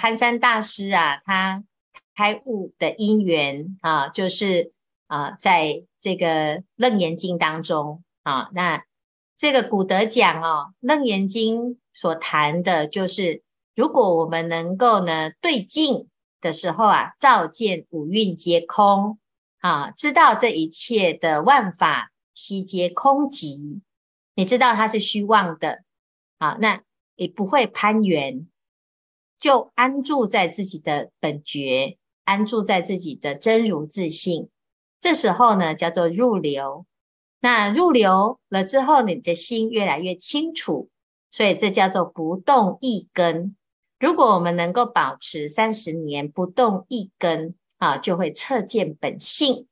憨山大师啊，他开悟的因缘啊，就是啊，在这个《楞严经》当中啊，那这个古德讲哦，《楞严经》所谈的就是，如果我们能够呢对镜的时候啊，照见五蕴皆空啊，知道这一切的万法悉皆空寂，你知道它是虚妄的啊，那也不会攀缘。就安住在自己的本觉，安住在自己的真如自性。这时候呢，叫做入流。那入流了之后，你的心越来越清楚，所以这叫做不动一根。如果我们能够保持三十年不动一根啊，就会彻见本性。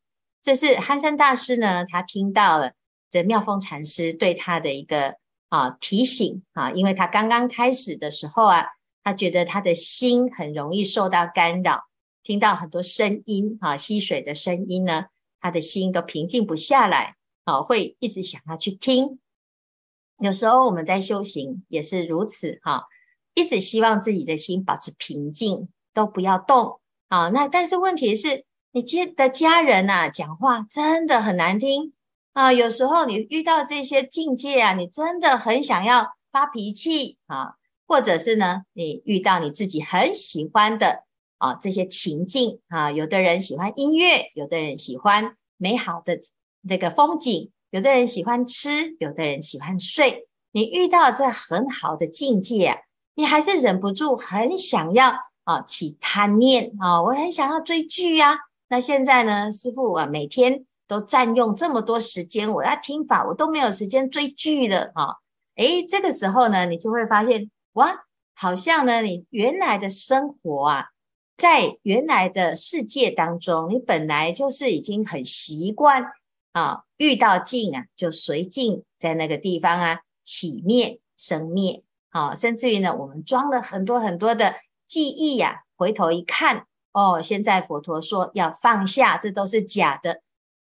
这是憨山大师呢，他听到了这妙峰禅师对他的一个啊提醒啊，因为他刚刚开始的时候啊。他觉得他的心很容易受到干扰，听到很多声音啊，溪水的声音呢，他的心都平静不下来，啊，会一直想要去听。有时候我们在修行也是如此，哈，一直希望自己的心保持平静，都不要动，啊，那但是问题是，你接的家人呐，讲话真的很难听啊，有时候你遇到这些境界啊，你真的很想要发脾气啊。或者是呢，你遇到你自己很喜欢的啊这些情境啊，有的人喜欢音乐，有的人喜欢美好的这个风景，有的人喜欢吃，有的人喜欢睡。你遇到这很好的境界，你还是忍不住很想要啊起贪念啊，我很想要追剧呀。那现在呢，师傅啊，每天都占用这么多时间，我要听法，我都没有时间追剧了啊。诶，这个时候呢，你就会发现。哇，好像呢，你原来的生活啊，在原来的世界当中，你本来就是已经很习惯啊，遇到境啊，就随境在那个地方啊，起灭生灭啊，甚至于呢，我们装了很多很多的记忆呀、啊，回头一看，哦，现在佛陀说要放下，这都是假的，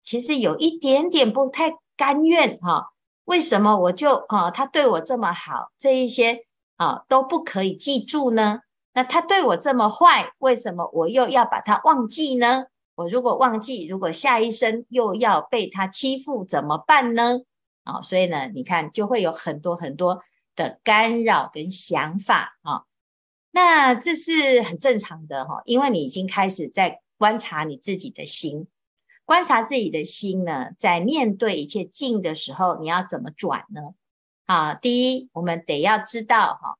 其实有一点点不太甘愿哈、为什么我就啊，他对我这么好，这一些。啊，都不可以记住呢？那他对我这么坏，为什么我又要把他忘记呢？我如果忘记，如果下一生又要被他欺负，怎么办呢？啊，所以呢，你看就会有很多很多的干扰跟想法啊。那这是很正常的哈，因为你已经开始在观察你自己的心，观察自己的心呢，在面对一切境的时候，你要怎么转呢？啊，第一，我们得要知道哈，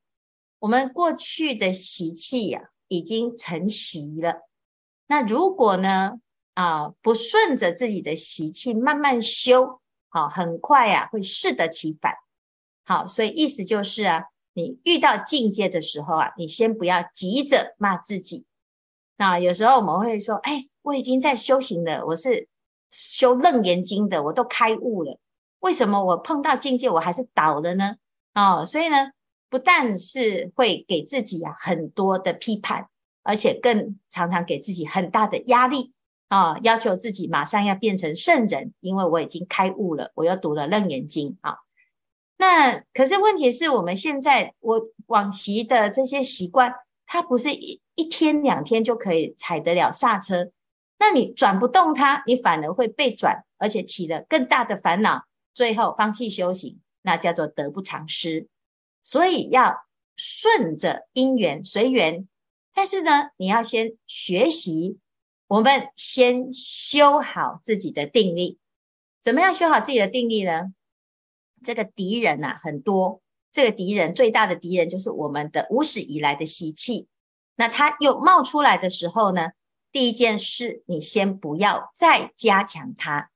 我们过去的习气呀，已经成习了。那如果呢，啊，不顺着自己的习气慢慢修，好，很快呀，会适得其反。好，所以意思就是啊，你遇到境界的时候啊，你先不要急着骂自己。那有时候我们会说，哎，我已经在修行了，我是修楞严经的，我都开悟了。为什么我碰到境界我还是倒了呢？哦，所以呢，不但是会给自己啊很多的批判，而且更常常给自己很大的压力啊，要求自己马上要变成圣人，因为我已经开悟了，我又读了楞严经啊。那可是问题是我们现在我往昔的这些习惯，它不是一一天两天就可以踩得了刹车，那你转不动它，你反而会被转，而且起了更大的烦恼。最后放弃修行，那叫做得不偿失。所以要顺着因缘随缘，但是呢，你要先学习，我们先修好自己的定力。怎么样修好自己的定力呢？这个敌人呐、啊、很多，这个敌人最大的敌人就是我们的无始以来的习气。那它又冒出来的时候呢，第一件事，你先不要再加强它。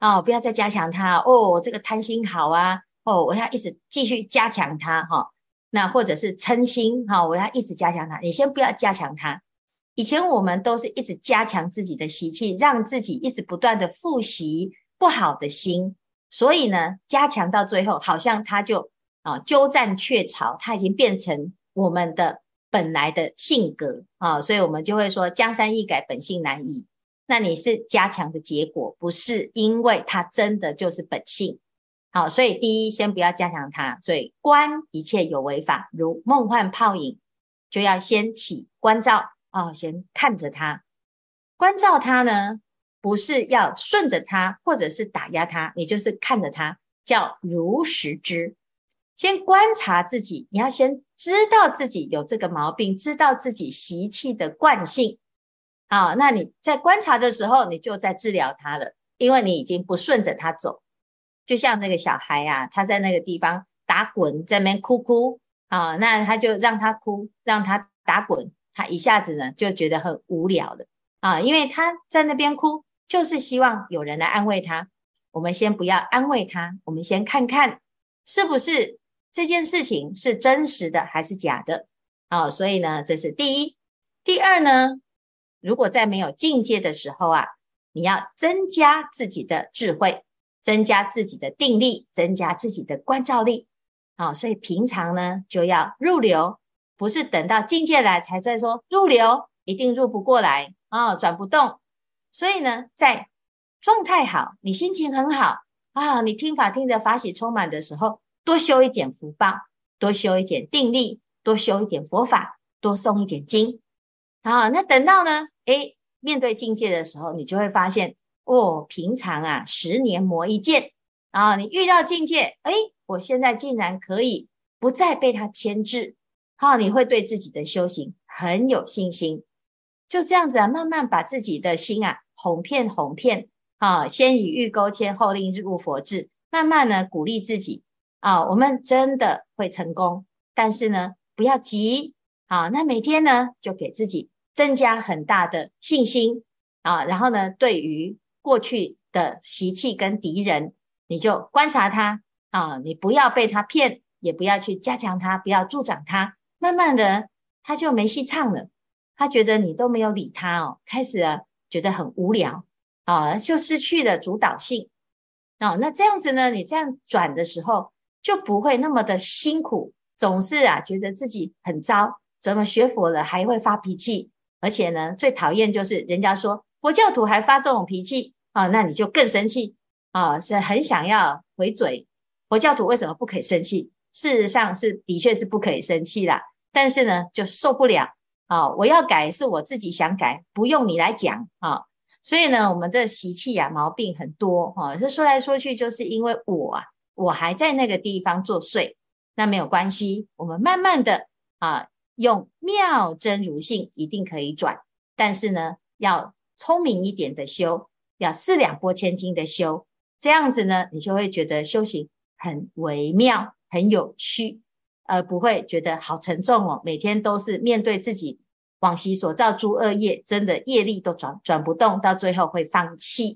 哦，不要再加强它哦。这个贪心好啊，哦，我要一直继续加强它哈、哦。那或者是嗔心哈、哦，我要一直加强它。你先不要加强它。以前我们都是一直加强自己的习气，让自己一直不断的复习不好的心，所以呢，加强到最后，好像它就啊鸠占鹊巢，它已经变成我们的本来的性格啊，所以我们就会说江山易改，本性难移。那你是加强的结果，不是因为它真的就是本性。好，所以第一先不要加强它，所以观一切有为法，如梦幻泡影，就要先起观照哦，先看着它，观照它呢，不是要顺着它，或者是打压它，你就是看着它，叫如实知。先观察自己，你要先知道自己有这个毛病，知道自己习气的惯性。啊，那你在观察的时候，你就在治疗它了，因为你已经不顺着它走。就像那个小孩啊，他在那个地方打滚，在那边哭哭啊，那他就让他哭，让他打滚，他一下子呢就觉得很无聊的啊，因为他在那边哭，就是希望有人来安慰他。我们先不要安慰他，我们先看看是不是这件事情是真实的还是假的哦。所以呢，这是第一。第二呢，如果在没有境界的时候啊，你要增加自己的智慧。增加自己的定力，增加自己的观照力，好，所以平常呢就要入流，不是等到境界来才在说入流，一定入不过来啊，转不动。所以呢，在状态好，你心情很好啊，你听法听得法喜充满的时候，多修一点福报，多修一点定力，多修一点佛法，多诵一点经，啊，那等到呢，诶，面对境界的时候，你就会发现。哦，平常啊，十年磨一剑啊，你遇到境界，哎，我现在竟然可以不再被它牵制，好，你会对自己的修行很有信心，就这样子啊，慢慢把自己的心啊哄骗哄骗，啊，先以欲钩牵，后令入佛智，慢慢呢鼓励自己啊，我们真的会成功，但是呢不要急，啊，那每天呢就给自己增加很大的信心啊，然后呢对于过去的习气跟敌人，你就观察他啊，你不要被他骗，也不要去加强他，不要助长他。慢慢的，他就没戏唱了。他觉得你都没有理他哦，开始啊觉得很无聊啊，就失去了主导性啊。那这样子呢，你这样转的时候就不会那么的辛苦，总是啊觉得自己很糟，怎么学佛了还会发脾气，而且呢最讨厌就是人家说佛教徒还发这种脾气。啊，那你就更生气啊，是很想要回嘴。佛教徒为什么不可以生气？事实上是的确是不可以生气啦，但是呢，就受不了啊！我要改是我自己想改，不用你来讲啊。所以呢，我们的习气呀、毛病很多哈，这、说来说去就是因为我啊，我还在那个地方作祟。那没有关系，我们慢慢的啊，用妙真如性一定可以转，但是呢，要聪明一点的修。要四两拨千斤的修，这样子呢，你就会觉得修行很微妙、很有趣，而不会觉得好沉重哦。每天都是面对自己往昔所造诸恶业，真的业力都转转不动，到最后会放弃。